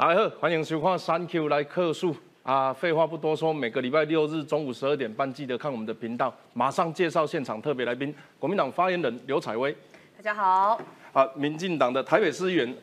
大家好，欢迎收看《三 Q 来客诉》啊！废话不多说，每个礼拜六日中午十二点半，记得看我们的频道。马上介绍现场特别来宾，国民党发言人刘彩薇。大家好。啊，民进党的台北市议员，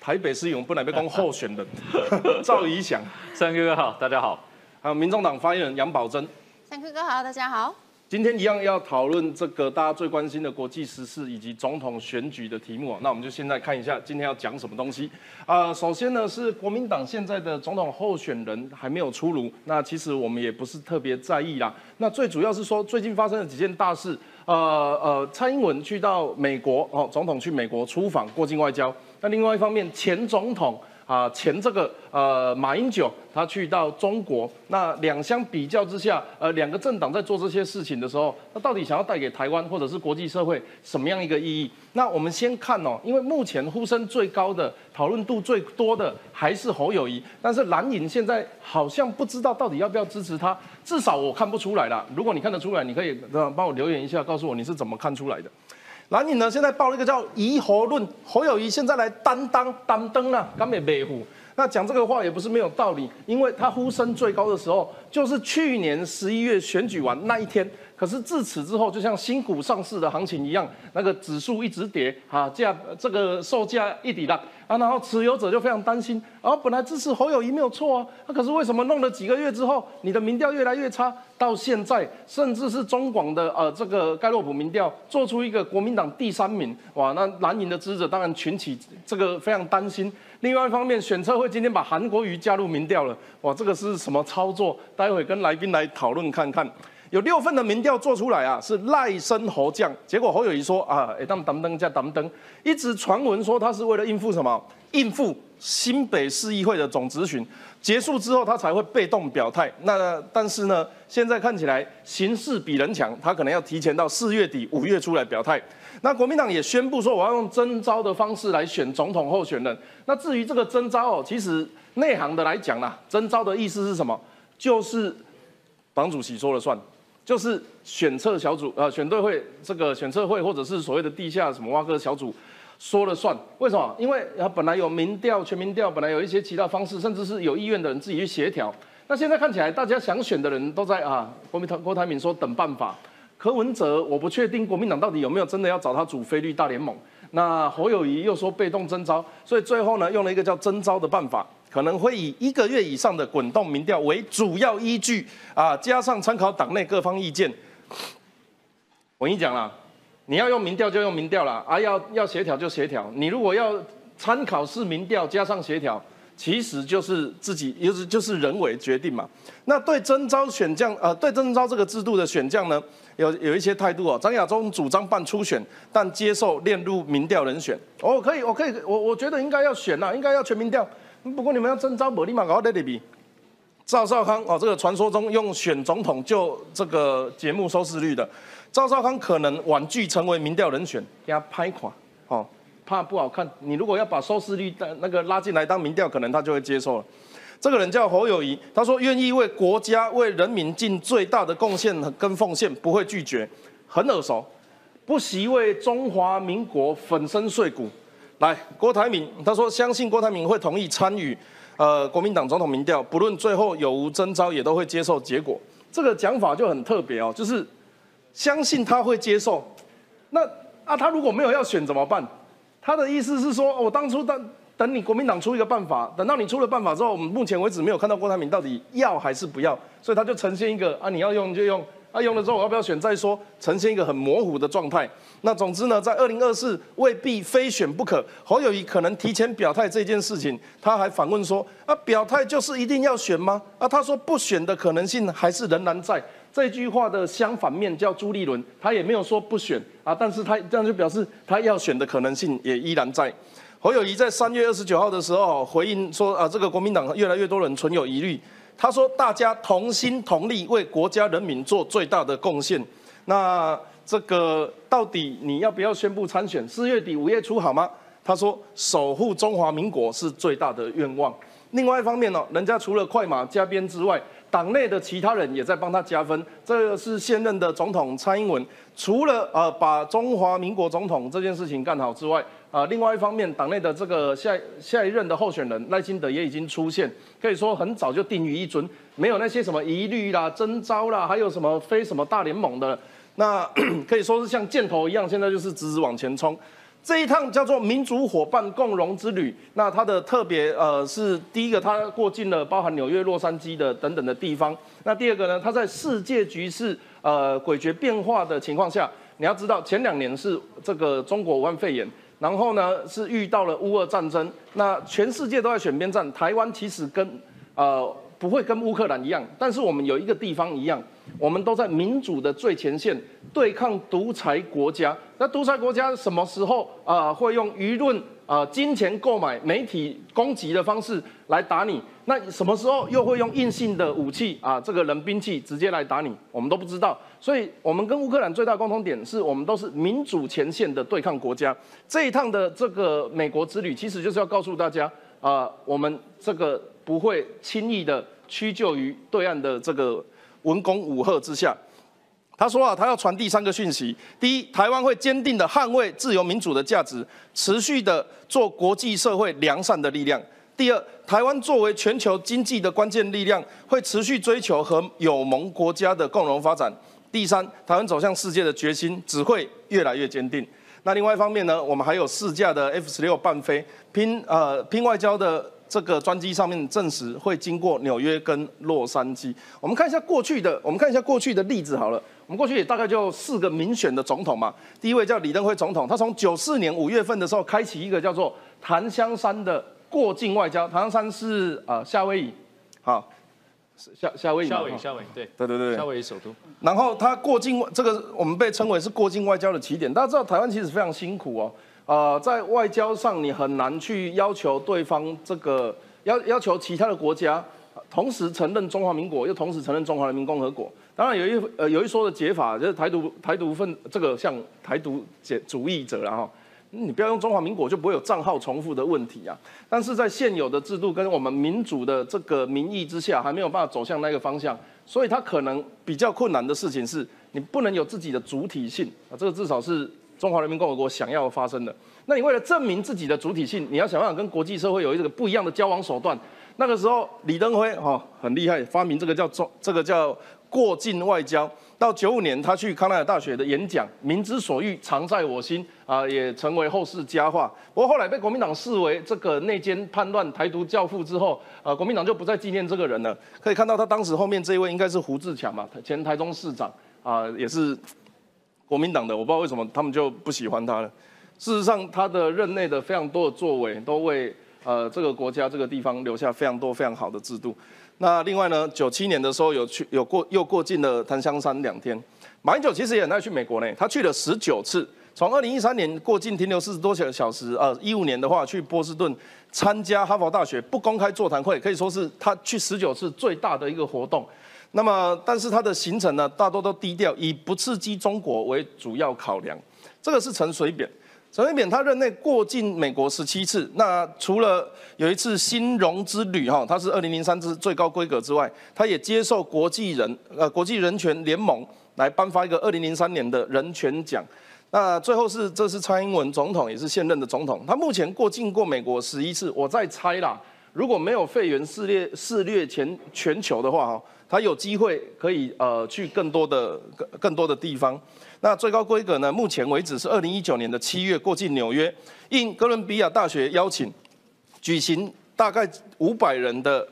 台北市议员本来被公候选人 赵怡翔。三 Q 哥好，大家好。还有民众党发言人杨宝珍。三 Q 哥好，大家好。今天一样要讨论这个大家最关心的国际时事以及总统选举的题目，那我们就现在看一下今天要讲什么东西啊。首先呢是国民党现在的总统候选人还没有出炉，那其实我们也不是特别在意啦。那最主要是说最近发生了几件大事，呃呃，蔡英文去到美国哦，总统去美国出访过境外交。那另外一方面，前总统。啊，前这个呃马英九他去到中国，那两相比较之下，呃两个政党在做这些事情的时候，那到底想要带给台湾或者是国际社会什么样一个意义？那我们先看哦，因为目前呼声最高的、讨论度最多的还是侯友谊，但是蓝营现在好像不知道到底要不要支持他，至少我看不出来了。如果你看得出来，你可以帮我留言一下，告诉我你是怎么看出来的。蓝营呢，现在报了一个叫“疑侯论”，侯友谊现在来担当担当啊，敢美维护。那讲这个话也不是没有道理，因为他呼声最高的时候，就是去年十一月选举完那一天。可是自此之后，就像新股上市的行情一样，那个指数一直跌，啊，价这个售价一抵浪啊，然后持有者就非常担心。然后本来支持侯友谊没有错啊，那可是为什么弄了几个月之后，你的民调越来越差，到现在甚至是中广的呃这个盖洛普民调做出一个国民党第三名，哇，那蓝营的支持者当然群起这个非常担心。另外一方面，选策会今天把韩国瑜加入民调了，哇，这个是什么操作？待会跟来宾来讨论看看。有六份的民调做出来啊，是赖生侯将。结果侯友谊说啊，哎，当当当加等等，一直传闻说他是为了应付什么？应付新北市议会的总咨询结束之后，他才会被动表态。那但是呢，现在看起来形势比人强，他可能要提前到四月底、五月初来表态。那国民党也宣布说，我要用征召的方式来选总统候选人。那至于这个征召哦，其实内行的来讲啦，征召的意思是什么？就是党主席说了算。就是选策小组呃选队会这个选策会或者是所谓的地下什么挖哥小组说了算，为什么？因为他本来有民调全民调，本来有一些其他方式，甚至是有意愿的人自己去协调。那现在看起来，大家想选的人都在啊，国民党郭台铭说等办法，柯文哲我不确定国民党到底有没有真的要找他组菲律大联盟。那侯友谊又说被动征召，所以最后呢用了一个叫征召的办法。可能会以一个月以上的滚动民调为主要依据啊，加上参考党内各方意见。我跟你讲啦，你要用民调就用民调啦，啊，要要协调就协调。你如果要参考式民调加上协调，其实就是自己就是就是人为决定嘛。那对征召选将呃，对征召这个制度的选将呢，有有一些态度哦。张亚中主张办初选，但接受列入民调人选。哦，可以，我可以，我我觉得应该要选啦，应该要全民调。不过你们要征召，我立马搞在那比。赵少康哦，这个传说中用选总统就这个节目收视率的，赵少康可能婉拒成为民调人选，给他拍垮哦，怕不好看。你如果要把收视率的那个拉进来当民调，可能他就会接受了。这个人叫侯友谊，他说愿意为国家为人民尽最大的贡献跟奉献，不会拒绝，很耳熟，不惜为中华民国粉身碎骨。来，郭台铭他说相信郭台铭会同意参与，呃，国民党总统民调，不论最后有无征召，也都会接受结果。这个讲法就很特别哦，就是相信他会接受。那啊，他如果没有要选怎么办？他的意思是说，我当初等等你国民党出一个办法，等到你出了办法之后，我们目前为止没有看到郭台铭到底要还是不要，所以他就呈现一个啊，你要用就用。啊，用了之后我要不要选再说，呈现一个很模糊的状态。那总之呢，在二零二四未必非选不可。侯友谊可能提前表态这件事情，他还反问说：啊，表态就是一定要选吗？啊，他说不选的可能性还是仍然在。这句话的相反面叫朱立伦，他也没有说不选啊，但是他这样就表示他要选的可能性也依然在。侯友谊在三月二十九号的时候回应说：啊，这个国民党越来越多人存有疑虑。他说：“大家同心同力为国家人民做最大的贡献。那这个到底你要不要宣布参选？四月底五月初好吗？”他说：“守护中华民国是最大的愿望。”另外一方面呢，人家除了快马加鞭之外，党内的其他人也在帮他加分。这个是现任的总统蔡英文，除了呃把中华民国总统这件事情干好之外，啊，另外一方面，党内的这个下下一任的候选人赖清德也已经出现，可以说很早就定于一尊，没有那些什么疑虑啦、征召啦，还有什么非什么大联盟的，那 可以说是像箭头一样，现在就是直直往前冲。这一趟叫做民主伙伴共荣之旅，那它的特别呃是第一个，它过境了包含纽约、洛杉矶的等等的地方。那第二个呢，它在世界局势呃诡谲变化的情况下，你要知道前两年是这个中国武汉肺炎，然后呢是遇到了乌俄战争，那全世界都在选边站，台湾其实跟呃不会跟乌克兰一样，但是我们有一个地方一样。我们都在民主的最前线对抗独裁国家。那独裁国家什么时候啊会用舆论啊金钱购买媒体攻击的方式来打你？那什么时候又会用硬性的武器啊这个人兵器直接来打你？我们都不知道。所以，我们跟乌克兰最大共同点是我们都是民主前线的对抗国家。这一趟的这个美国之旅，其实就是要告诉大家啊，我们这个不会轻易的屈就于对岸的这个。文攻武赫之下，他说啊，他要传递三个讯息：第一，台湾会坚定的捍卫自由民主的价值，持续的做国际社会良善的力量；第二，台湾作为全球经济的关键力量，会持续追求和友盟国家的共荣发展；第三，台湾走向世界的决心只会越来越坚定。那另外一方面呢，我们还有四架的 F 十六半飞拼呃拼外交的。这个专机上面证实会经过纽约跟洛杉矶。我们看一下过去的，我们看一下过去的例子好了。我们过去也大概就四个民选的总统嘛。第一位叫李登辉总统，他从九四年五月份的时候开启一个叫做檀香山的过境外交。檀香山是啊夏威夷，好，夏夏威夷。夏威夷，夏威夷，对，对对对，夏威夷首都。然后他过境这个我们被称为是过境外交的起点。大家知道台湾其实非常辛苦哦。呃，在外交上，你很难去要求对方这个要要求其他的国家同时承认中华民国，又同时承认中华人民共和国。当然有一呃有一说的解法，就是台独台独分这个像台独解主义者然后，你不要用中华民国，就不会有账号重复的问题啊。但是在现有的制度跟我们民主的这个民意之下，还没有办法走向那个方向，所以它可能比较困难的事情是，你不能有自己的主体性啊，这个至少是。中华人民共和国想要发生的，那你为了证明自己的主体性，你要想办法跟国际社会有一个不一样的交往手段。那个时候，李登辉哈很厉害，发明这个叫中，这个叫过境外交。到九五年，他去康奈尔大学的演讲，民之所欲，常在我心啊，也成为后世佳话。不过后来被国民党视为这个内奸叛乱台独教父之后，啊，国民党就不再纪念这个人了。可以看到，他当时后面这一位应该是胡志强嘛，前台中市长啊，也是。国民党的我不知道为什么他们就不喜欢他了。事实上，他的任内的非常多的作为，都为呃这个国家这个地方留下非常多非常好的制度。那另外呢，九七年的时候有去有过又过境了檀香山两天。马英九其实也很爱去美国呢，他去了十九次。从二零一三年过境停留四十多小小时，呃，一五年的话去波士顿参加哈佛大学不公开座谈会，可以说是他去十九次最大的一个活动。那么，但是他的行程呢，大多都低调，以不刺激中国为主要考量。这个是陈水扁，陈水扁他任内过境美国十七次。那除了有一次新荣之旅哈，他是二零零三之最高规格之外，他也接受国际人呃国际人权联盟来颁发一个二零零三年的人权奖。那最后是这是蔡英文总统，也是现任的总统，他目前过境过美国十一次。我在猜啦，如果没有肺炎肆虐肆虐全全球的话哈。他有机会可以呃去更多的更更多的地方。那最高规格呢？目前为止是二零一九年的七月过境纽约，应哥伦比亚大学邀请，举行大概五百人的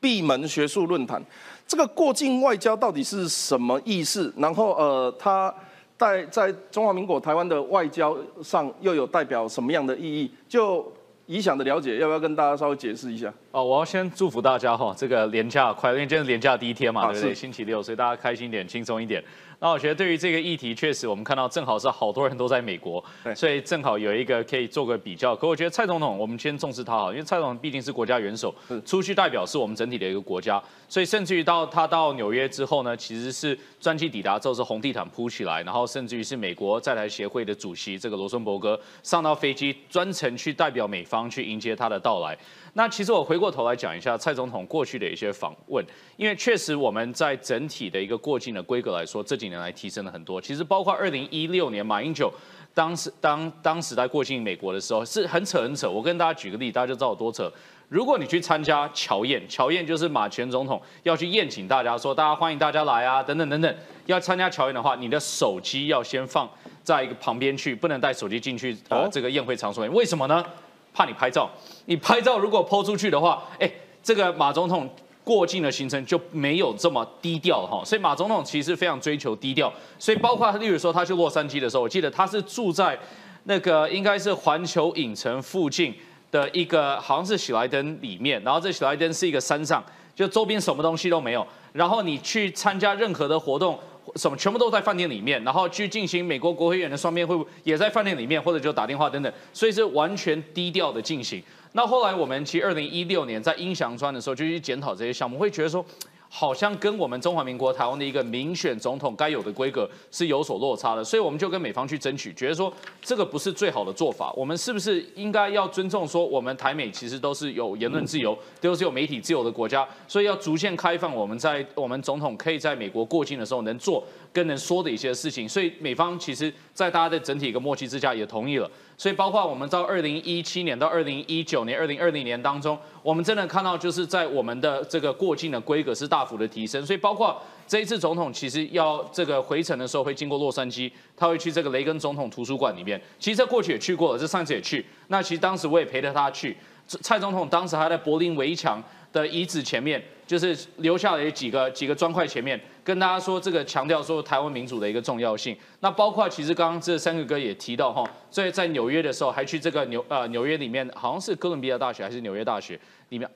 闭门学术论坛。这个过境外交到底是什么意思？然后呃，它在在中华民国台湾的外交上又有代表什么样的意义？就理想的了解，要不要跟大家稍微解释一下？哦，我要先祝福大家哈，这个年假快乐，因为今天是年假第一天嘛，对不对？星期六，所以大家开心一点，轻松一点。那我觉得对于这个议题，确实我们看到正好是好多人都在美国，所以正好有一个可以做个比较。可我觉得蔡总统，我们先重视他好，因为蔡总统毕竟是国家元首，出去代表是我们整体的一个国家，所以甚至于到他到纽约之后呢，其实是专机抵达之后是红地毯铺起来，然后甚至于是美国在台协会的主席这个罗森伯格上到飞机专程去代表美方去迎接他的到来。那其实我回过头来讲一下蔡总统过去的一些访问，因为确实我们在整体的一个过境的规格来说，这几年来提升了很多。其实包括二零一六年马英九当时当当时在过境美国的时候，是很扯很扯。我跟大家举个例，大家就知道有多扯。如果你去参加乔宴，乔宴就是马前总统要去宴请大家，说大家欢迎大家来啊，等等等等。要参加乔宴的话，你的手机要先放在一个旁边去，不能带手机进去呃这个宴会场所。为什么呢？怕你拍照。你拍照如果抛出去的话，哎，这个马总统过境的行程就没有这么低调哈。所以马总统其实非常追求低调。所以包括例如说他去洛杉矶的时候，我记得他是住在那个应该是环球影城附近。的一个好像是喜来登里面，然后这喜来登是一个山上，就周边什么东西都没有。然后你去参加任何的活动，什么全部都在饭店里面，然后去进行美国国会议员的双边会晤也在饭店里面，或者就打电话等等，所以是完全低调的进行。那后来我们其实二零一六年在英祥川的时候就去检讨这些项目，会觉得说。好像跟我们中华民国台湾的一个民选总统该有的规格是有所落差的，所以我们就跟美方去争取，觉得说这个不是最好的做法。我们是不是应该要尊重说，我们台美其实都是有言论自由，都是有媒体自由的国家，所以要逐渐开放我们在我们总统可以在美国过境的时候能做跟能说的一些事情。所以美方其实，在大家的整体一个默契之下，也同意了。所以，包括我们到二零一七年到二零一九年、二零二零年当中，我们真的看到，就是在我们的这个过境的规格是大幅的提升。所以，包括这一次总统其实要这个回程的时候，会经过洛杉矶，他会去这个雷根总统图书馆里面。其实这过去也去过了，这上次也去。那其实当时我也陪着他去。蔡总统当时还在柏林围墙的遗址前面，就是留下了几个几个砖块前面。跟大家说，这个强调说台湾民主的一个重要性。那包括其实刚刚这三个哥也提到哈，所以在纽约的时候还去这个纽呃纽约里面，好像是哥伦比亚大学还是纽约大学里面，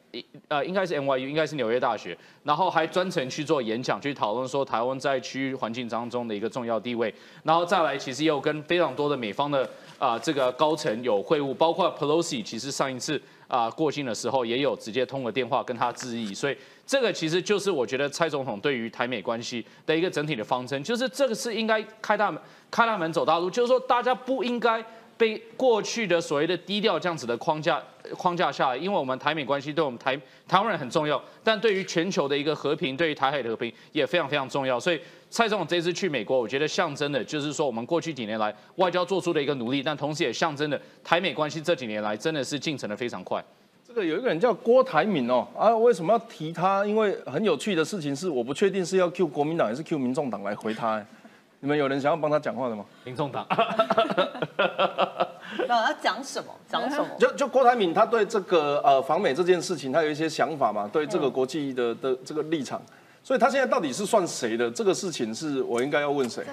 呃应该是 NYU，应该是纽约大学，然后还专程去做演讲，去讨论说台湾在区域环境当中的一个重要地位。然后再来，其实也有跟非常多的美方的啊这个高层有会晤，包括 Pelosi，其实上一次啊过境的时候也有直接通了电话跟他致意，所以。这个其实就是我觉得蔡总统对于台美关系的一个整体的方针，就是这个是应该开大门、开大门走大路，就是说大家不应该被过去的所谓的低调这样子的框架框架下来，因为我们台美关系对我们台台湾人很重要，但对于全球的一个和平，对于台海的和平也非常非常重要。所以蔡总统这次去美国，我觉得象征的就是说我们过去几年来外交做出的一个努力，但同时也象征的台美关系这几年来真的是进程的非常快。这个有一个人叫郭台铭哦，啊，为什么要提他？因为很有趣的事情是，我不确定是要 Q 国民党还是 Q 民众党来回他。你们有人想要帮他讲话的吗？民众党。那要讲什么？讲什么？就就郭台铭他对这个呃访美这件事情，他有一些想法嘛？对这个国际的的这个立场。所以他现在到底是算谁的？这个事情是我应该要问谁？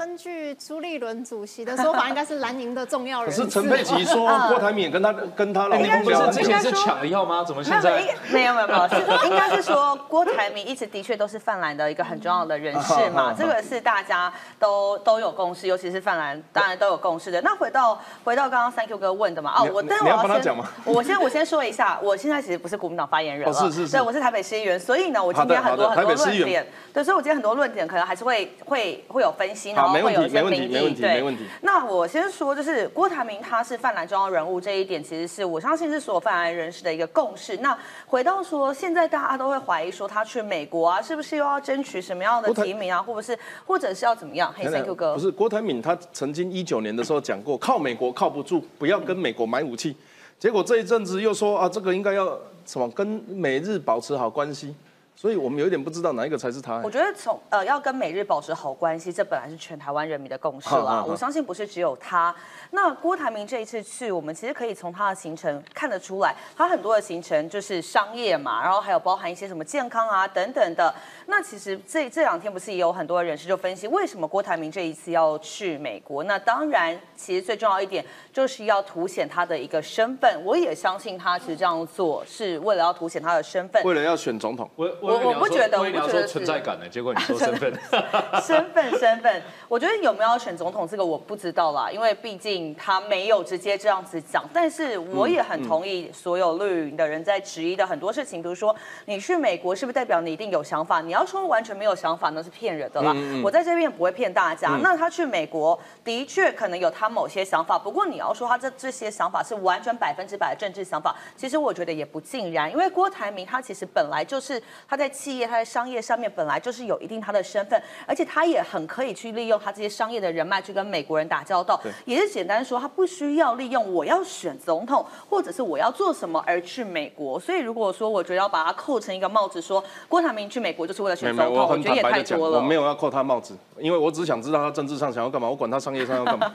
根据朱立伦主席的说法，应该是蓝营的重要人士。可是陈佩琪说郭台铭跟他跟他老公不是之前是抢了药吗？怎么现在没有没有没有？是 应该是说郭台铭一直的确都是泛蓝的一个很重要的人士嘛，这个是大家都都有共识，尤其是泛蓝当然都有共识的。那回到回到刚刚 Thank You 哥问的嘛，哦，我但我要先我先 我先说一下，我现在其实不是国民党发言人了，是是是，对，我是台北市议员，所以呢，我今天很多很多论点。对，所以我今天很多论点可能还是会会会有分析，然后会有一些民意。对，那我先说，就是郭台铭他是泛蓝重要人物这一点，其实是我相信是所有泛蓝人士的一个共识。那回到说，现在大家都会怀疑说他去美国啊，是不是又要争取什么样的提名啊，或者是或者是要怎么样？嘿，Thank you 哥，不是郭台铭，他曾经一九年的时候讲过，靠美国靠不住，不要跟美国买武器。结果这一阵子又说啊，这个应该要什么跟美日保持好关系。所以我们有一点不知道哪一个才是他。我觉得从呃要跟美日保持好关系，这本来是全台湾人民的共识啦。我相信不是只有他。那郭台铭这一次去，我们其实可以从他的行程看得出来，他很多的行程就是商业嘛，然后还有包含一些什么健康啊等等的。那其实这这两天不是也有很多人士就分析，为什么郭台铭这一次要去美国？那当然，其实最重要一点就是要凸显他的一个身份。我也相信他其实这样做是为了要凸显他的身份，为了要选总统。我我我我不觉得，我不觉得存在感的。结果你说身份，身份身份，我觉得有没有要选总统这个我不知道啦，因为毕竟。他没有直接这样子讲，但是我也很同意所有绿营的人在质疑的很多事情，比如说你去美国是不是代表你一定有想法？你要要说完全没有想法，那是骗人的啦。我在这边不会骗大家。那他去美国的确可能有他某些想法，不过你要说他这这些想法是完全百分之百的政治想法，其实我觉得也不尽然。因为郭台铭他其实本来就是他在企业、他在商业上面本来就是有一定他的身份，而且他也很可以去利用他这些商业的人脉去跟美国人打交道。也是简单说，他不需要利用我要选总统或者是我要做什么而去美国。所以如果说我觉得要把它扣成一个帽子，说郭台铭去美国就是为了选总统，我觉得也太多了。我没有要扣他帽子，因为我只想知道他政治上想要干嘛，我管他商业上要干嘛。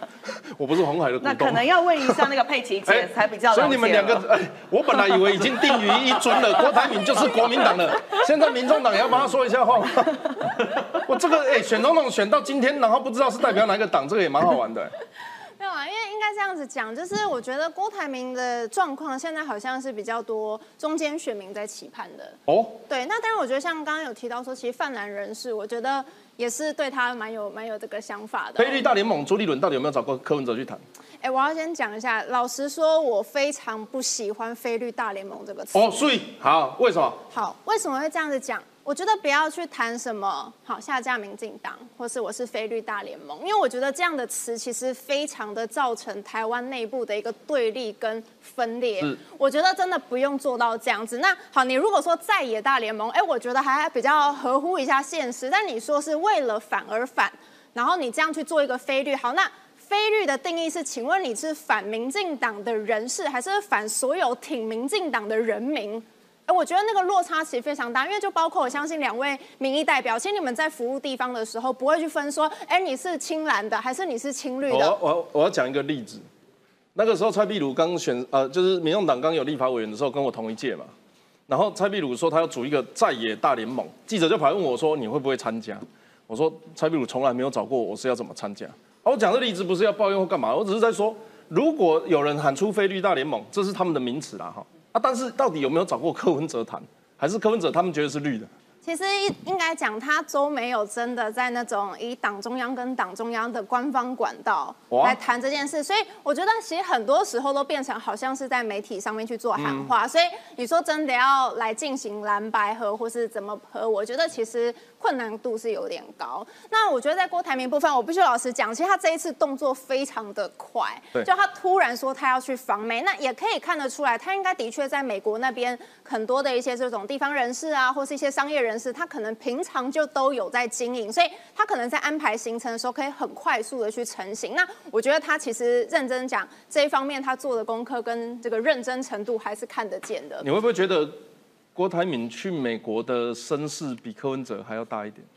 我不是红海的股东。那可能要问一下那个佩奇姐 才比较。所以你们两个，哎，我本来以为已经定于一尊了，郭台铭就是国民党的，现 在民众党也要帮他说一下话。我这个哎，选总统选到今天，然后不知道是代表哪个党，这个也蛮好玩的。没有啊，因为应该这样子讲，就是我觉得郭台铭的状况现在好像是比较多中间选民在期盼的。哦，对，那当然我觉得像刚刚有提到说，其实泛蓝人士，我觉得也是对他蛮有蛮有这个想法的。菲律大联盟朱立伦到底有没有找过柯文哲去谈？哎，我要先讲一下，老实说，我非常不喜欢菲律大联盟这个词。哦，所以好，为什么？好，为什么会这样子讲？我觉得不要去谈什么好下架民进党，或是我是非绿大联盟，因为我觉得这样的词其实非常的造成台湾内部的一个对立跟分裂。我觉得真的不用做到这样子。那好，你如果说在野大联盟，哎，我觉得还比较合乎一下现实。但你说是为了反而反，然后你这样去做一个非绿，好，那非绿的定义是，请问你是反民进党的人士，还是反所有挺民进党的人民？哎，我觉得那个落差其实非常大，因为就包括我相信两位民意代表，其实你们在服务地方的时候，不会去分说，哎，你是青蓝的还是你是青绿的。我我我要讲一个例子，那个时候蔡壁如刚选，呃，就是民众党刚有立法委员的时候，跟我同一届嘛。然后蔡壁如说他要组一个在野大联盟，记者就跑来问我说，你会不会参加？我说蔡壁如从来没有找过我，我是要怎么参加？我讲的例子不是要抱怨或干嘛，我只是在说，如果有人喊出非绿大联盟，这是他们的名词啦，哈。啊！但是到底有没有找过柯文哲谈，还是柯文哲他们觉得是绿的？其实应应该讲，他都没有真的在那种以党中央跟党中央的官方管道来谈这件事，所以我觉得其实很多时候都变成好像是在媒体上面去做喊话。所以你说真的要来进行蓝白合或是怎么合，我觉得其实困难度是有点高。那我觉得在郭台铭部分，我必须老实讲，其实他这一次动作非常的快，就他突然说他要去访美，那也可以看得出来，他应该的确在美国那边很多的一些这种地方人士啊，或是一些商业人。士他可能平常就都有在经营，所以他可能在安排行程的时候可以很快速的去成型。那我觉得他其实认真讲这一方面，他做的功课跟这个认真程度还是看得见的。你会不会觉得郭台铭去美国的声势比柯文哲还要大一点？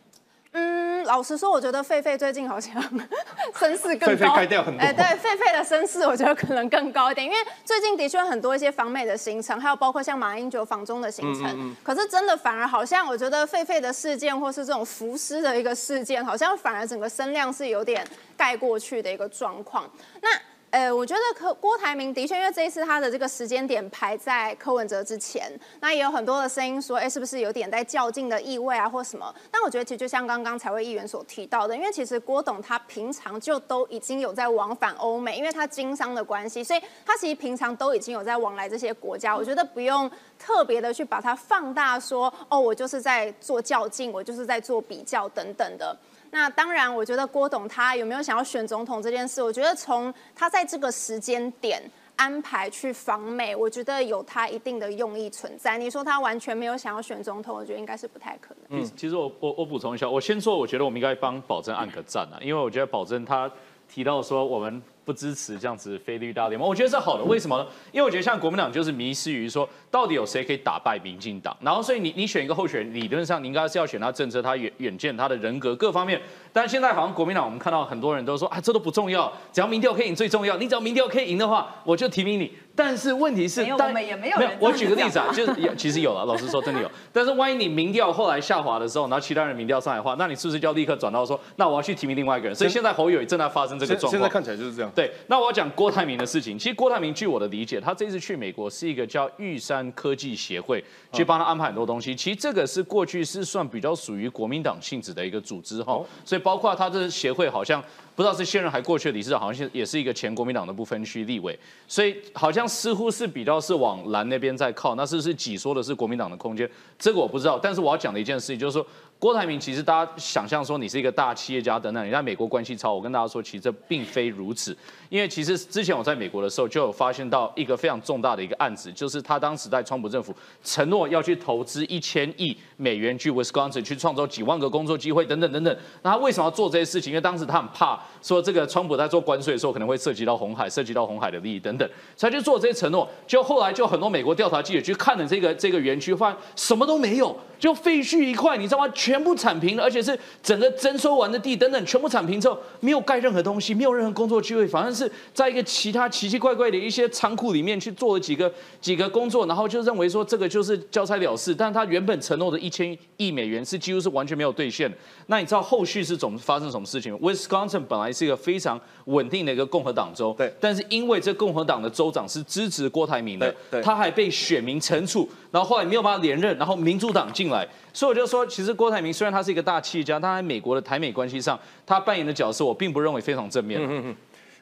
老实说，我觉得狒狒最近好像 声势更高。狒狒掉很多。哎，对，狒狒的声势我觉得可能更高一点，因为最近的确很多一些访美的行程，还有包括像马英九访中的行程。可是真的反而好像，我觉得狒狒的事件，或是这种浮尸的一个事件，好像反而整个声量是有点盖过去的一个状况。那。呃，我觉得柯郭台铭的确，因为这一次他的这个时间点排在柯文哲之前，那也有很多的声音说，哎，是不是有点在较劲的意味啊，或什么？但我觉得其实就像刚刚才会议员所提到的，因为其实郭董他平常就都已经有在往返欧美，因为他经商的关系，所以他其实平常都已经有在往来这些国家。我觉得不用特别的去把它放大，说哦，我就是在做较劲，我就是在做比较等等的。那当然，我觉得郭董他有没有想要选总统这件事，我觉得从他在这个时间点安排去访美，我觉得有他一定的用意存在。你说他完全没有想要选总统，我觉得应该是不太可能。嗯，其实我我我补充一下，我先说，我觉得我们应该帮保证按个赞啊，因为我觉得保证他提到说我们。不支持这样子非绿大联盟，我觉得是好的。为什么呢？因为我觉得像国民党就是迷失于说，到底有谁可以打败民进党？然后所以你你选一个候选人，理论上你应该是要选他政策、他远远见、他的人格各方面。但是现在好像国民党，我们看到很多人都说啊，这都不重要，只要民调可以赢最重要。你只要民调可以赢的话，我就提名你。但是问题是，我们也没有。没有，我举个例子啊，就是其实有了，老实说真的有。但是万一你民调后来下滑的时候，然后其他人民调上来的话，那你是不是就要立刻转到说，那我要去提名另外一个人？所以现在侯友正在发生这个状况。现在看起来就是这样。对，那我要讲郭台铭的事情。其实郭台铭据我的理解，他这次去美国是一个叫玉山科技协会去帮他安排很多东西。其实这个是过去是算比较属于国民党性质的一个组织哈。所以包括他这协会好像。不知道是现任还过去的理事长，好像是也是一个前国民党的不分区立委，所以好像似乎是比较是往蓝那边在靠，那是不是挤缩的是国民党的空间？这个我不知道。但是我要讲的一件事情就是说，郭台铭其实大家想象说你是一个大企业家等等，你在美国关系超，我跟大家说，其实这并非如此。因为其实之前我在美国的时候，就有发现到一个非常重大的一个案子，就是他当时在川普政府承诺要去投资一千亿美元去 Wisconsin 去创造几万个工作机会等等等等。那他为什么要做这些事情？因为当时他很怕说这个川普在做关税的时候可能会涉及到红海，涉及到红海的利益等等，所以就做这些承诺。就后来就很多美国调查记者去看了这个这个园区，发现什么都没有。就废墟一块，你知道吗？全部铲平了，而且是整个征收完的地等等，全部铲平之后，没有盖任何东西，没有任何工作机会，反正是在一个其他奇奇怪怪的一些仓库里面去做了几个几个工作，然后就认为说这个就是交差了事。但他原本承诺的一千亿美元是几乎是完全没有兑现。那你知道后续是怎么发生什么事情？Wisconsin 本来是一个非常稳定的一个共和党州，对，但是因为这共和党的州长是支持郭台铭的，对，他还被选民惩处，然后后来没有办法连任，然后民主党进来。所以我就说，其实郭台铭虽然他是一个大企业家，但在美国的台美关系上，他扮演的角色，我并不认为非常正面。嗯嗯嗯。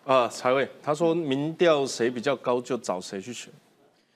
啊，财委他说民调谁比较高就找谁去选。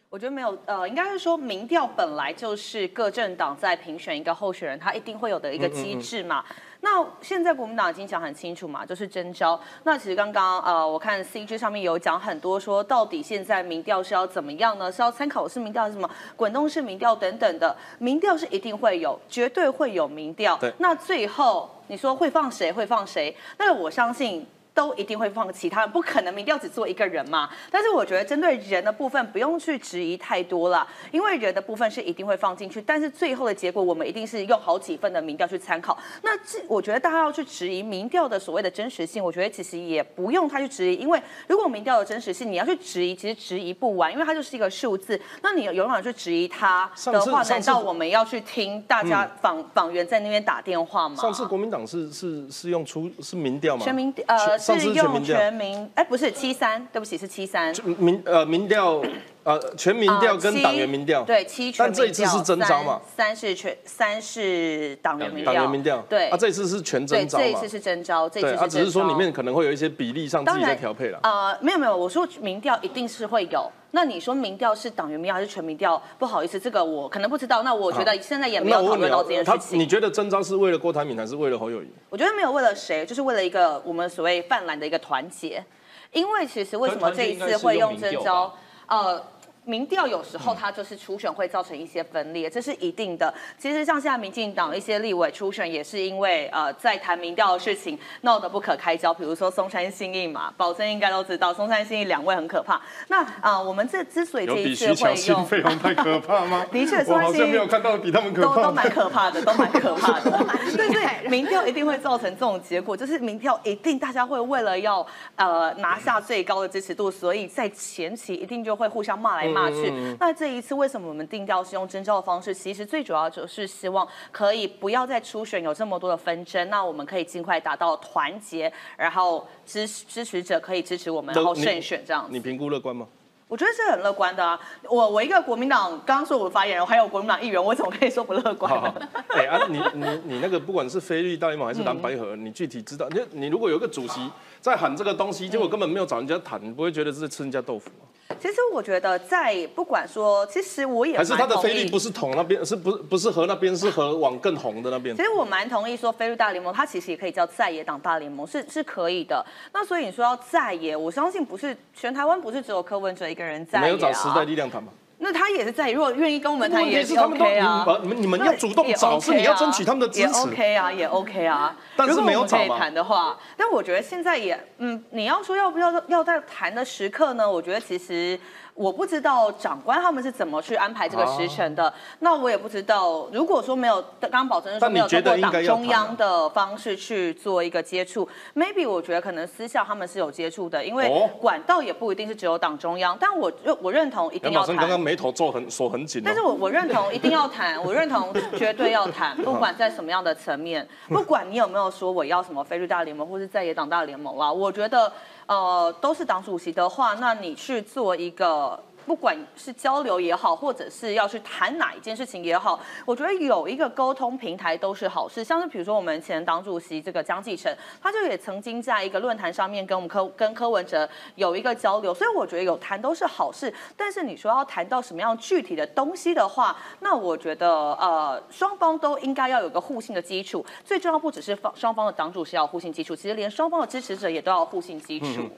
我觉得没有，呃，应该是说民调本来就是各政党在评选一个候选人，他一定会有的一个机制嘛。那现在国民党已经讲很清楚嘛，就是征招。那其实刚刚呃，我看 C G 上面有讲很多，说到底现在民调是要怎么样呢？是要参考式民调，是什么滚动式民调等等的？民调是一定会有，绝对会有民调。对。那最后你说会放谁？会放谁？那我相信。都一定会放其他人，不可能民调只做一个人嘛。但是我觉得针对人的部分不用去质疑太多了，因为人的部分是一定会放进去。但是最后的结果，我们一定是用好几份的民调去参考。那这我觉得大家要去质疑民调的所谓的真实性，我觉得其实也不用太去质疑，因为如果民调的真实性你要去质疑，其实质疑不完，因为它就是一个数字。那你永远去质疑它的话，难道我们要去听大家访访员在那边打电话吗？上次国民党是是是用出是民调吗？全民呃。是用全民哎，不是七三，对不起是七三。民呃民调呃全民调跟党员民调对七，但这一次是征招嘛？三是全三是党员民调，党员民调对。啊，这一次是全征招这一次是征招，这一次他只是说里面可能会有一些比例上自己在调配了。呃，没有没有，我说民调一定是会有。那你说民调是党员民调还是全民调？不好意思，这个我可能不知道。那我觉得现在也没有讨论到这件事情。你觉得征招是为了郭台铭还是为了侯友谊？我觉得没有为了谁，就是为了一个我们所谓泛蓝的一个团结。因为其实为什么这一次会用征招？呃。民调有时候它就是初选会造成一些分裂，这是一定的。其实像现在民进党一些立委初选也是因为呃在谈民调的事情闹得不可开交，比如说松山新义嘛，保证应该都知道松山新义两位很可怕。那啊我们这之所以这一次会用，非常太可怕吗？的确，我好像没有看到比他们可怕，都都蛮可怕的，都蛮可怕的。对对，民调一定会造成这种结果，就是民调一定大家会为了要呃拿下最高的支持度，所以在前期一定就会互相骂来骂。去，那这一次为什么我们定调是用征召的方式？其实最主要就是希望可以不要再初选有这么多的纷争，那我们可以尽快达到团结，然后支支持者可以支持我们，然后胜选这样。你评估乐观吗？我觉得是很乐观的啊！我我一个国民党刚刚说我的发言人，还有国民党议员，我怎么可以说不乐观呢？哎啊，你你你那个不管是菲律大联盟还是蓝白河，你具体知道？你你如果有一个主席在喊这个东西，结果根本没有找人家谈，你不会觉得是吃人家豆腐吗？其实我觉得，在不管说，其实我也还是他的菲律不是同那边，是不不是和那边，是和往更红的那边。其实我蛮同意说，菲律大联盟它其实也可以叫在野党大联盟，是是可以的。那所以你说要在野，我相信不是全台湾不是只有柯文哲一个人在野啊。没有找时代力量谈吗？那他也是在，如果愿意跟我们谈，也是 OK 啊。你们你们要主动找，是你要争取他们的支持。也 OK 啊，也 OK 啊。但是没有可以谈的话，但我觉得现在也，嗯，你要说要不要要在谈的时刻呢？我觉得其实。我不知道长官他们是怎么去安排这个时辰的，那我也不知道。如果说没有刚刚保证说没有通过党中央的方式去做一个接触，maybe 我觉得可能私下他们是有接触的，因为管道也不一定是只有党中央。但我认我认同一定要谈。刚刚眉头皱很锁很紧。但是我我认同一定要谈，我认同绝对要谈，不管在什么样的层面，不管你有没有说我要什么菲律大联盟或是在野党大联盟啦，我觉得。呃，都是党主席的话，那你去做一个不管是交流也好，或者是要去谈哪一件事情也好，我觉得有一个沟通平台都是好事。像是比如说我们前党主席这个江继成，他就也曾经在一个论坛上面跟我们柯跟柯文哲有一个交流，所以我觉得有谈都是好事。但是你说要谈到什么样具体的东西的话，那我觉得呃双方都应该要有个互信的基础。最重要不只是方双方的党主席要互信基础，其实连双方的支持者也都要互信基础。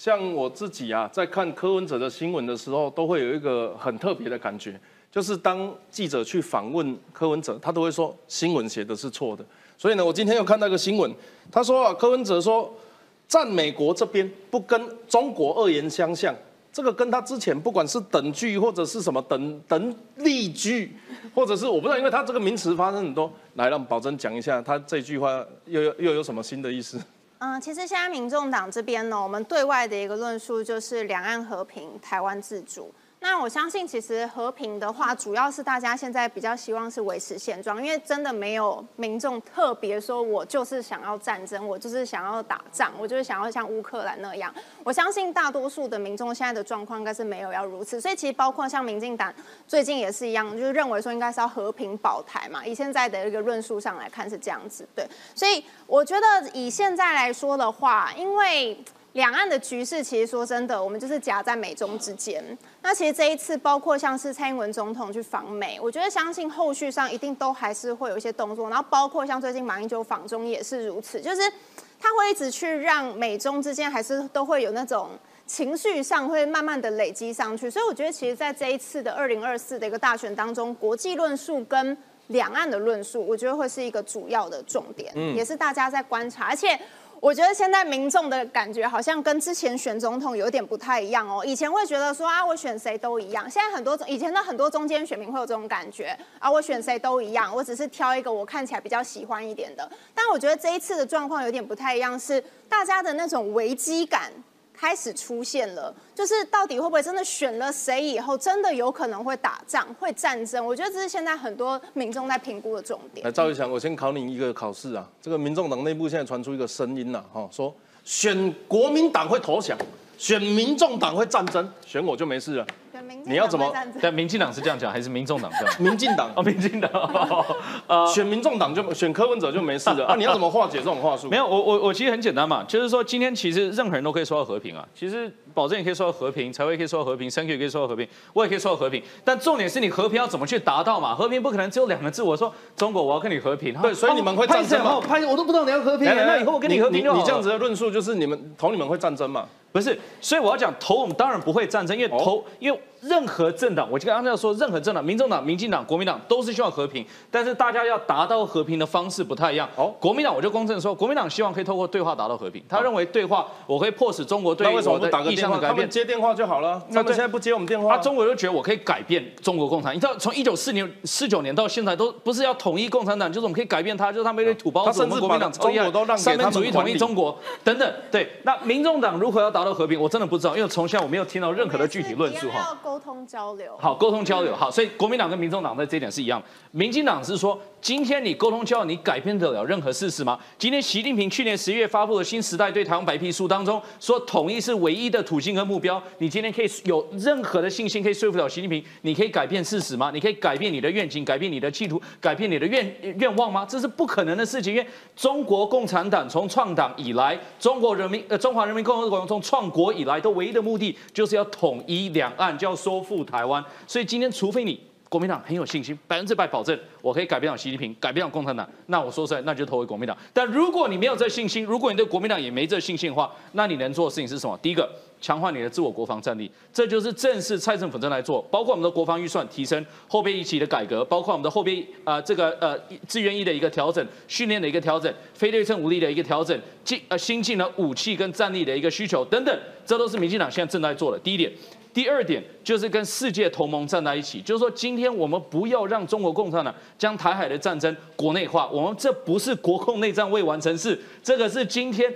像我自己啊，在看柯文哲的新闻的时候，都会有一个很特别的感觉，就是当记者去访问柯文哲，他都会说新闻写的是错的。所以呢，我今天又看到一个新闻，他说啊，柯文哲说站美国这边，不跟中国恶言相向，这个跟他之前不管是等距或者是什么等等例句，或者是我不知道，因为他这个名词发生很多，来让宝珍讲一下，他这句话又又又有什么新的意思？嗯，其实现在民众党这边呢，我们对外的一个论述就是两岸和平，台湾自主。那我相信，其实和平的话，主要是大家现在比较希望是维持现状，因为真的没有民众特别说，我就是想要战争，我就是想要打仗，我就是想要像乌克兰那样。我相信大多数的民众现在的状况应该是没有要如此，所以其实包括像民进党最近也是一样，就是认为说应该是要和平保台嘛。以现在的一个论述上来看是这样子，对。所以我觉得以现在来说的话，因为。两岸的局势，其实说真的，我们就是夹在美中之间。那其实这一次，包括像是蔡英文总统去访美，我觉得相信后续上一定都还是会有一些动作。然后包括像最近马英九访中也是如此，就是他会一直去让美中之间还是都会有那种情绪上会慢慢的累积上去。所以我觉得，其实在这一次的二零二四的一个大选当中，国际论述跟两岸的论述，我觉得会是一个主要的重点，也是大家在观察，而且。我觉得现在民众的感觉好像跟之前选总统有点不太一样哦。以前会觉得说啊，我选谁都一样。现在很多以前的很多中间选民会有这种感觉啊，我选谁都一样，我只是挑一个我看起来比较喜欢一点的。但我觉得这一次的状况有点不太一样，是大家的那种危机感。开始出现了，就是到底会不会真的选了谁以后，真的有可能会打仗、会战争？我觉得这是现在很多民众在评估的重点。来，赵玉强，我先考你一个考试啊。这个民众党内部现在传出一个声音呐，哈，说选国民党会投降，选民众党会战争，选我就没事了。你要怎么？但民进党是这样讲，还是民众党这样？民进党哦，民进党，呃，选民众党就选柯文哲就没事了啊？你要怎么化解这种话术？没有，我我我其实很简单嘛，就是说今天其实任何人都可以说到和平啊，其实保证也可以说到和平，财会可以说到和平，三 Q 也可以说到和平，我也可以说到和平，但重点是你和平要怎么去达到嘛？和平不可能只有两个字，我说中国我要跟你和平，对，所以你们会战争吗？拍我都不知道你要和平，那以后我跟你和平。你这样子的论述就是你们同你们会战争嘛？不是，所以我要讲投我们当然不会战争，因为投因为。任何政党，我就刚刚要说，任何政党，民众党、民进党、国民党都是希望和平，但是大家要达到和平的方式不太一样。哦，国民党我就公正说，国民党希望可以透过对话达到和平，他认为对话我可以迫使中国对我的意向的改变，接电话就好了。他们现在不接我们电话，他中国就觉得我可以改变中国共产。你知道，从一九四年四九年到现在，都不是要统一共产党，就是我们可以改变他，就是他们那土包子，我们国民党中国都让三民主义统一中国等等。对，那民众党如何要达到和平，我真的不知道，因为从现在我没有听到任何的具体论述哈。要沟通交流。好，沟通交流好，所以国民党跟民众党在这一点是一样。民进党是说，今天你沟通交流，你改变得了任何事实吗？今天习近平去年十一月发布的新时代对台湾白皮书当中说，统一是唯一的途径和目标。你今天可以有任何的信心可以说服了习近平？你可以改变事实吗？你可以改变你的愿景，改变你的企图，改变你的愿愿望吗？这是不可能的事情，因为中国共产党从创党以来，中国人民呃中华人民共和国从创国以来，的唯一的目的就是要统一两岸，就要收复台湾。所以今天，除非你国民党很有信心，百分之百保证我可以改变到习近平，改变到共产党，那我说出来，那就投给国民党。但如果你没有这信心，如果你对国民党也没这信心的话，那你能做的事情是什么？第一个，强化你的自我国防战力，这就是正式蔡政府正在做，包括我们的国防预算提升，后备一期的改革，包括我们的后备啊这个呃志愿役的一个调整，训练的一个调整，非对称武力的一个调整，进呃新进的武器跟战力的一个需求等等，这都是民进党现在正在做的。第一点。第二点就是跟世界同盟站在一起，就是说今天我们不要让中国共产党将台海的战争国内化，我们这不是国共内战未完成事，这个是今天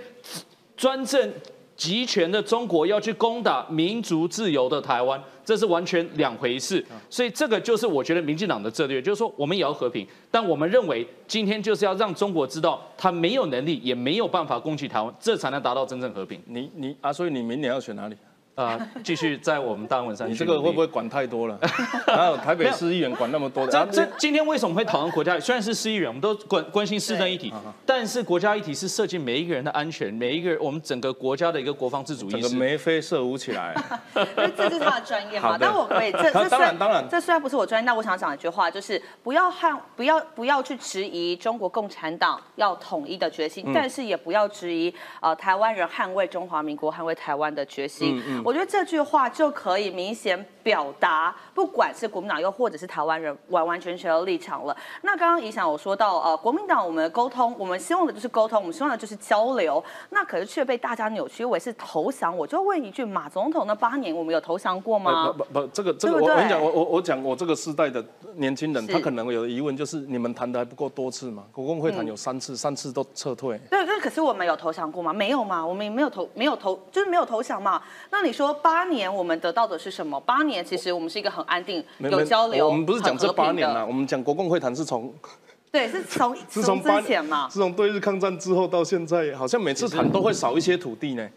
专政集权的中国要去攻打民族自由的台湾，这是完全两回事。所以这个就是我觉得民进党的策略，就是说我们也要和平，但我们认为今天就是要让中国知道他没有能力，也没有办法攻击台湾，这才能达到真正和平。你你啊，所以你明年要选哪里？啊，继续在我们大文山。你这个会不会管太多了？还有台北市议员管那么多的？这这今天为什么会讨论国家？虽然是市议员，我们都关关心市政议题，但是国家议题是涉及每一个人的安全，每一个人我们整个国家的一个国防自主意识。整个眉飞色舞起来。这是他的专业嘛？但我可以，这这当然当然，这虽然不是我专业，但我想讲一句话，就是不要捍，不要不要去质疑中国共产党要统一的决心，但是也不要质疑呃台湾人捍卫中华民国、捍卫台湾的决心。我觉得这句话就可以明显表达，不管是国民党又或者是台湾人完完全全的立场了。那刚刚怡想有说到，呃，国民党我们的沟通，我们希望的就是沟通，我们希望的就是交流，那可是却被大家扭曲为是投降。我就问一句，马总统那八年我们有投降过吗？不不，这个这个我跟你讲，我我我讲我这个时代的年轻人，他可能有疑问，就是你们谈的还不够多次吗？国共会谈有三次，三次都撤退。对，那可是我们有投降过吗？没有嘛，我们没有投，没有投，就是没有投降嘛。那你说八年我们得到的是什么？八年其实我们是一个很安定、有交流、我们不是讲这八年啊，我们讲国共会谈是从，对，是从 是从之前嘛，是从对日抗战之后到现在，好像每次谈都会少一些土地呢。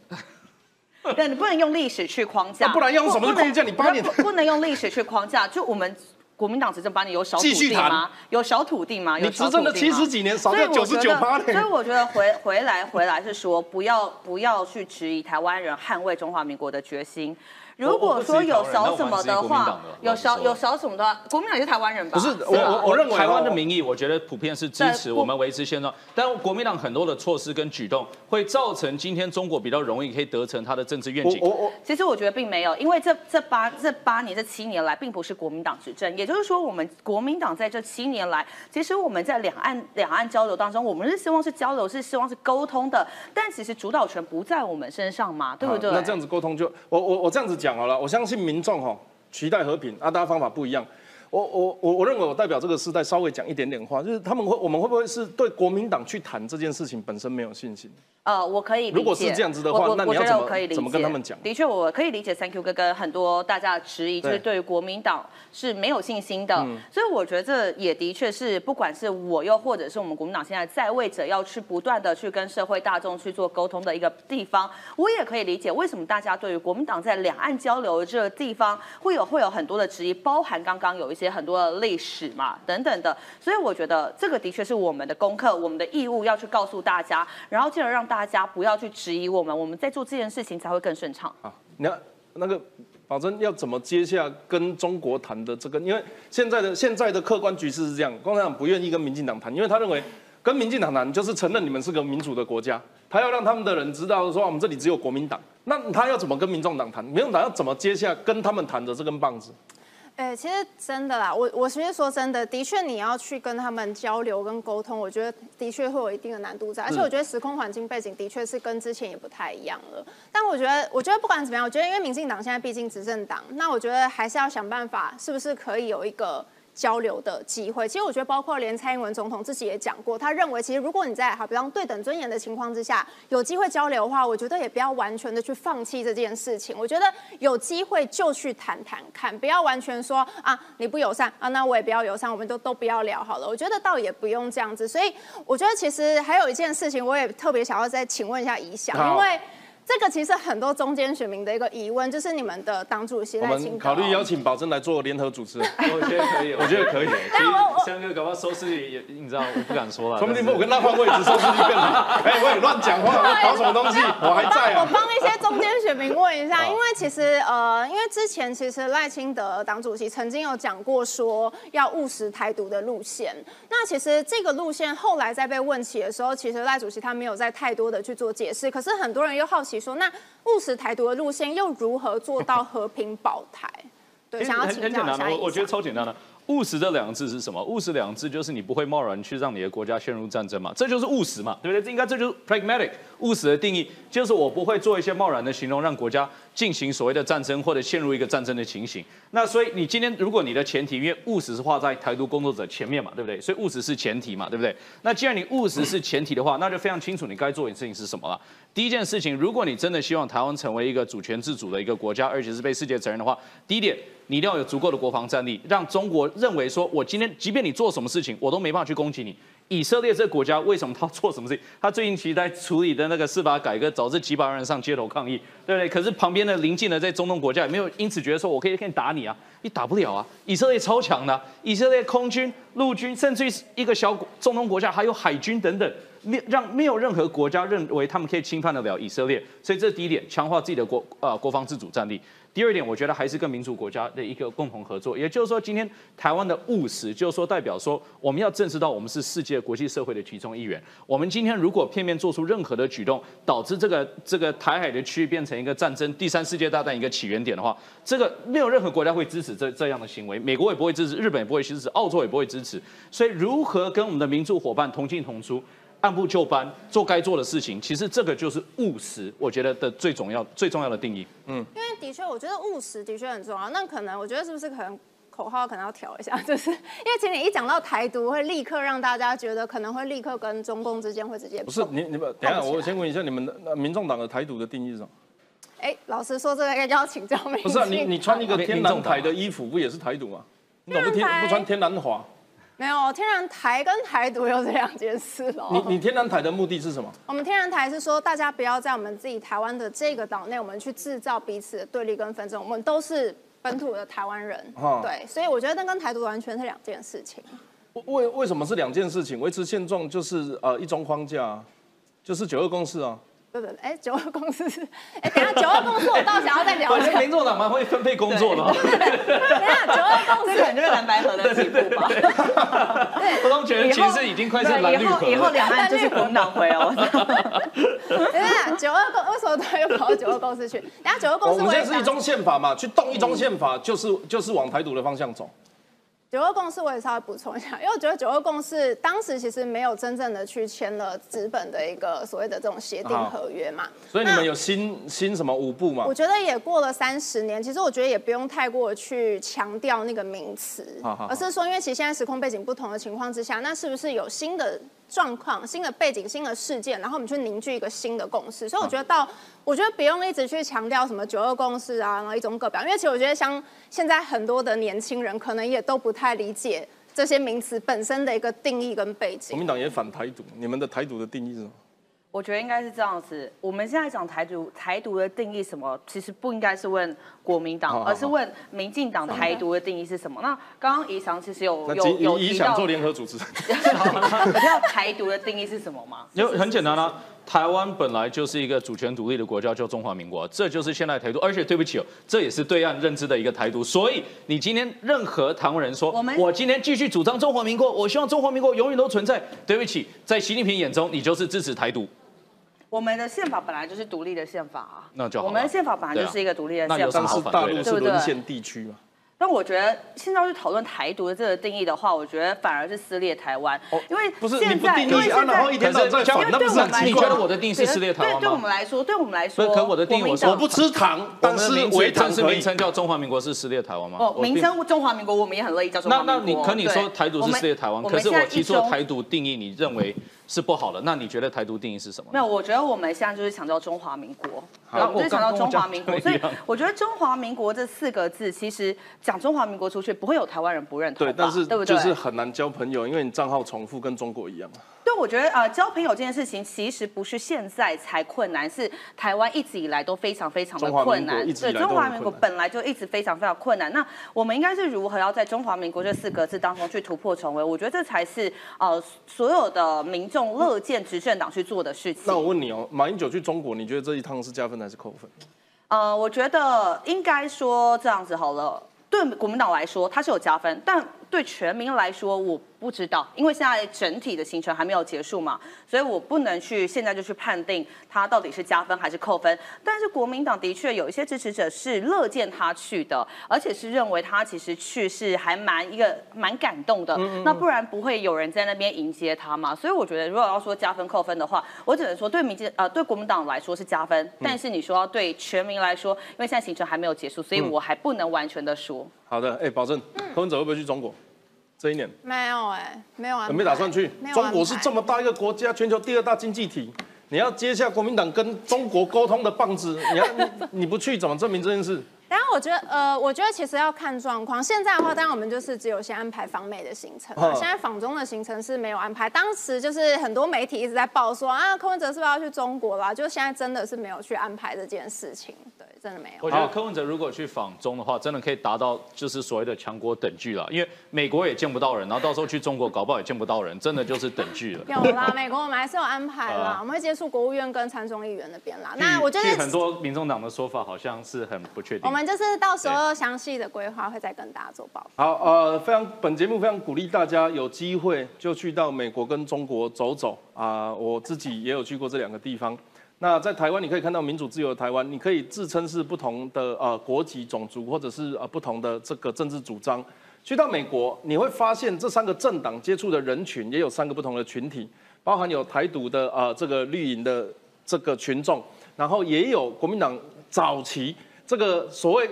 对，你不能用历史去框架，不然用什么去框架？你八年不能用历史去框架，就我们。国民党执政八年有少土地吗？有少土地吗？你执政了七十几年，少掉九十九八年。所以我觉得回回来回来是说，不要不要去质疑台湾人捍卫中华民国的决心。如果说有少什么的话，有少有少什么的话，国民党是台湾人吧？不是，我我我认为台湾的民意，我觉得普遍是支持我们维持现状。但国民党很多的措施跟举动，会造成今天中国比较容易可以得成他的政治愿景。我我其实我觉得并没有，因为这这八这八年这七年来，并不是国民党执政。也就是说，我们国民党在这七年来，其实我们在两岸两岸交流当中，我们是希望是交流，是希望是沟通的。但其实主导权不在我们身上嘛，对不对？那这样子沟通就我我我这样子讲讲好了，我相信。民众哈期待和平啊，大家方法不一样。我我我我认为我代表这个时代稍微讲一点点话，就是他们会我们会不会是对国民党去谈这件事情本身没有信心？呃，我可以。如果是这样子的话，那你要怎么怎么跟他们讲？的确，我可以理解。Thank you 哥哥，很多大家的质疑就是对于国民党是没有信心的，所以我觉得这也的确是，不管是我又或者是我们国民党现在在位者要去不断的去跟社会大众去做沟通的一个地方，我也可以理解为什么大家对于国民党在两岸交流的这个地方会有会有很多的质疑，包含刚刚有一些很多的历史嘛等等的，所以我觉得这个的确是我们的功课，我们的义务要去告诉大家，然后进而让大家不要去。质疑我们，我们在做这件事情才会更顺畅啊！你看那个保真要怎么接下跟中国谈的这个？因为现在的现在的客观局势是这样，共产党不愿意跟民进党谈，因为他认为跟民进党谈就是承认你们是个民主的国家，他要让他们的人知道说我们这里只有国民党，那他要怎么跟民众党谈？民众党要怎么接下跟他们谈的这根棒子？哎，其实真的啦，我我其实说真的，的确你要去跟他们交流跟沟通，我觉得的确会有一定的难度在，而且我觉得时空环境背景的确是跟之前也不太一样了。但我觉得，我觉得不管怎么样，我觉得因为民进党现在毕竟执政党，那我觉得还是要想办法，是不是可以有一个。交流的机会，其实我觉得包括连蔡英文总统自己也讲过，他认为其实如果你在好比方对等尊严的情况之下，有机会交流的话，我觉得也不要完全的去放弃这件事情。我觉得有机会就去谈谈看，不要完全说啊你不友善啊，那我也不要友善，我们都都不要聊好了。我觉得倒也不用这样子。所以我觉得其实还有一件事情，我也特别想要再请问一下怡翔，因为。这个其实很多中间选民的一个疑问，就是你们的党主席我们考虑邀请宝珍来做联合主持，我觉得可以，我觉得可以。但我香哥搞不好收视率也，你知道，我不敢说了。说不定我跟他换位置，收视率更好。哎，我也乱讲话，搞什么东西？我还在啊。我帮一些中间选民问一下，因为其实呃，因为之前其实赖清德党主席曾经有讲过说要务实台独的路线。那其实这个路线后来在被问起的时候，其实赖主席他没有在太多的去做解释。可是很多人又好奇。说那务实台独的路线又如何做到 和平保台？对，想要请教一下。我我觉得超简单的。务实这两个字是什么？务实两个字就是你不会贸然去让你的国家陷入战争嘛，这就是务实嘛，对不对？这应该这就是 pragmatic 务实的定义，就是我不会做一些贸然的行动，让国家进行所谓的战争或者陷入一个战争的情形。那所以你今天如果你的前提，因为务实是画在台独工作者前面嘛，对不对？所以务实是前提嘛，对不对？那既然你务实是前提的话，那就非常清楚你该做的事情是什么了。第一件事情，如果你真的希望台湾成为一个主权自主的一个国家，而且是被世界承认的话，第一点。你一定要有足够的国防战力，让中国认为说，我今天即便你做什么事情，我都没办法去攻击你，以色列这个国家为什么他做什么事情？他最近其实在处理的那个司法改革，导致几百万人上街头抗议，对不对？可是旁边的邻近的在中东国家也没有因此觉得说我可以可以打你啊，你打不了啊！以色列超强的，以色列空军、陆军，甚至于一个小中东国家还有海军等等，没让没有任何国家认为他们可以侵犯得了以色列，所以这是第一点，强化自己的国呃国防自主战力。第二点，我觉得还是跟民主国家的一个共同合作，也就是说，今天台湾的务实，就是说代表说，我们要正视到我们是世界国际社会的其中一员。我们今天如果片面做出任何的举动，导致这个这个台海的区域变成一个战争、第三世界大战一个起源点的话，这个没有任何国家会支持这这样的行为，美国也不会支持，日本也不会支持，澳洲也不会支持。所以，如何跟我们的民主伙伴同进同出？按部就班做该做的事情，其实这个就是务实，我觉得的最重要、最重要的定义。嗯，因为的确，我觉得务实的确很重要。那可能我觉得是不是可能口号可能要调一下，就是因为其实你一讲到台独，会立刻让大家觉得可能会立刻跟中共之间会直接不是你你们等下，我先问一下你们的民众党的台独的定义是什么？哎，老实说，这个要请教民不是啊你你穿一个天蓝台的衣服，不也是台独吗？你怎么不天不穿天蓝华？没有天然台跟台独又是两件事喽。你你天然台的目的是什么？我们天然台是说，大家不要在我们自己台湾的这个岛内，我们去制造彼此的对立跟纷争。我们都是本土的台湾人，对，所以我觉得那跟台独完全是两件事情。为为什么是两件事情？维持现状就是呃一中框架，就是九二共识啊。对对，哎，九二公司是，哎，等下九二公司我倒想要再聊。我觉得民众党蛮会分配工作的。对对对，等下九二公司可能就是蓝白河的起步吧。对，我总觉得其实已经快是蓝绿河。以后两岸就是国民党回哦。等下九二公为什么他又跑到九二公司去？等下九二公司。我们现在是一中宪法嘛，去动一中宪法就是就是往台独的方向走。九二共识我也稍微补充一下，因为我觉得九二共识当时其实没有真正的去签了资本的一个所谓的这种协定合约嘛。所以你们有新新什么五步吗？我觉得也过了三十年，其实我觉得也不用太过去强调那个名词，而是说，因为其实现在时空背景不同的情况之下，那是不是有新的？状况、新的背景、新的事件，然后我们去凝聚一个新的共识。所以我觉得到，我觉得不用一直去强调什么九二共识啊，然后一种各表，因为其实我觉得像现在很多的年轻人可能也都不太理解这些名词本身的一个定义跟背景。国民党也反台独，你们的台独的定义是什么？我觉得应该是这样子。我们现在讲台独，台独的定义什么？其实不应该是问国民党，而是问民进党台独的定义是什么？那刚刚宜翔其实有有有提到做联合组织，你知道台独的定义是什么吗？因为很简单啊，台湾本来就是一个主权独立的国家，叫中华民国，这就是现在台独。而且对不起哦，这也是对岸认知的一个台独。所以你今天任何台湾人说，我们我今天继续主张中华民国，我希望中华民国永远都存在。对不起，在习近平眼中，你就是支持台独。我们的宪法本来就是独立的宪法啊，那就好。我们的宪法本来就是一个独立的宪法，是大陆是沦陷地区嘛？但我觉得现在要去讨论台独的这个定义的话，我觉得反而是撕裂台湾，因为不是你不定义，然后一天在讲，那不是你觉得我的定义是撕裂台湾吗？对，对我们来说，对我们来说，可我的定义我我不吃糖，但是为糖是名称叫中华民国是撕裂台湾吗？哦，名称中华民国，我们也很乐意叫中华民国。那那你可你说台独是撕裂台湾，可是我提出台独定义，你认为？是不好的，那你觉得台独定义是什么？没有，我觉得我们现在就是强调中华民国我，就是强调中华民国。所以我觉得中华民国这四个字，其实讲中华民国出去，不会有台湾人不认同。对，但是对不对？就是很难交朋友，因为你账号重复，跟中国一样。对，我觉得呃，交朋友这件事情其实不是现在才困难，是台湾一直以来都非常非常的困难。对，中华民国本来就一直非常非常困难。那我们应该是如何要在中华民国这四个字当中去突破重围？我觉得这才是呃所有的民众乐见执政党去做的事情。那我问你哦，马英九去中国，你觉得这一趟是加分还是扣分？呃，我觉得应该说这样子好了，对国民党来说它是有加分，但对全民来说我。不知道，因为现在整体的行程还没有结束嘛，所以我不能去现在就去判定他到底是加分还是扣分。但是国民党的确有一些支持者是乐见他去的，而且是认为他其实去是还蛮一个蛮感动的。那不然不会有人在那边迎接他嘛？所以我觉得如果要说加分扣分的话，我只能说对民进呃对国民党来说是加分，但是你说要对全民来说，因为现在行程还没有结束，所以我还不能完全的说。好的，哎，保证柯文哲会不会去中国？这一年没有哎，没有啊，没打算去。中国是这么大一个国家，全球第二大经济体，你要接下国民党跟中国沟通的棒子，你要你不去怎么证明这件事？然后我觉得，呃，我觉得其实要看状况。现在的话，当然我们就是只有先安排访美的行程，现在访中的行程是没有安排。当时就是很多媒体一直在报说啊，柯文哲是不是要去中国啦？就现在真的是没有去安排这件事情，对，真的没有。我觉得柯文哲如果去访中的话，真的可以达到就是所谓的强国等距了，因为美国也见不到人，然后到时候去中国搞不好也见不到人，真的就是等距了。有啦，美国我们还是有安排啦，我们会接触国务院跟参众议员那边啦。那我觉得很多民众党的说法好像是很不确定。我们就是到时候。详细的规划会再跟大家做报告。好，呃，非常本节目非常鼓励大家有机会就去到美国跟中国走走啊！我自己也有去过这两个地方。那在台湾，你可以看到民主自由的台湾，你可以自称是不同的呃国籍、种族，或者是呃不同的这个政治主张。去到美国，你会发现这三个政党接触的人群也有三个不同的群体，包含有台独的呃这个绿营的这个群众，然后也有国民党早期这个所谓。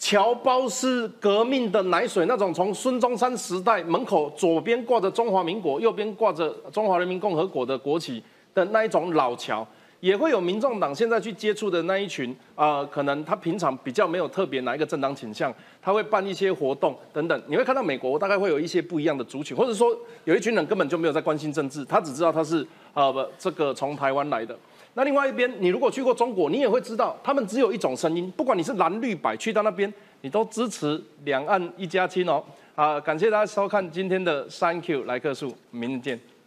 侨胞是革命的奶水，那种从孙中山时代门口左边挂着中华民国，右边挂着中华人民共和国的国旗的那一种老侨，也会有民众党现在去接触的那一群啊，可能他平常比较没有特别哪一个政党倾向，他会办一些活动等等。你会看到美国大概会有一些不一样的族群，或者说有一群人根本就没有在关心政治，他只知道他是啊不这个从台湾来的。那另外一边，你如果去过中国，你也会知道，他们只有一种声音，不管你是蓝绿白，去到那边，你都支持两岸一家亲哦。啊，感谢大家收看今天的 Thank You 来客数，明天见。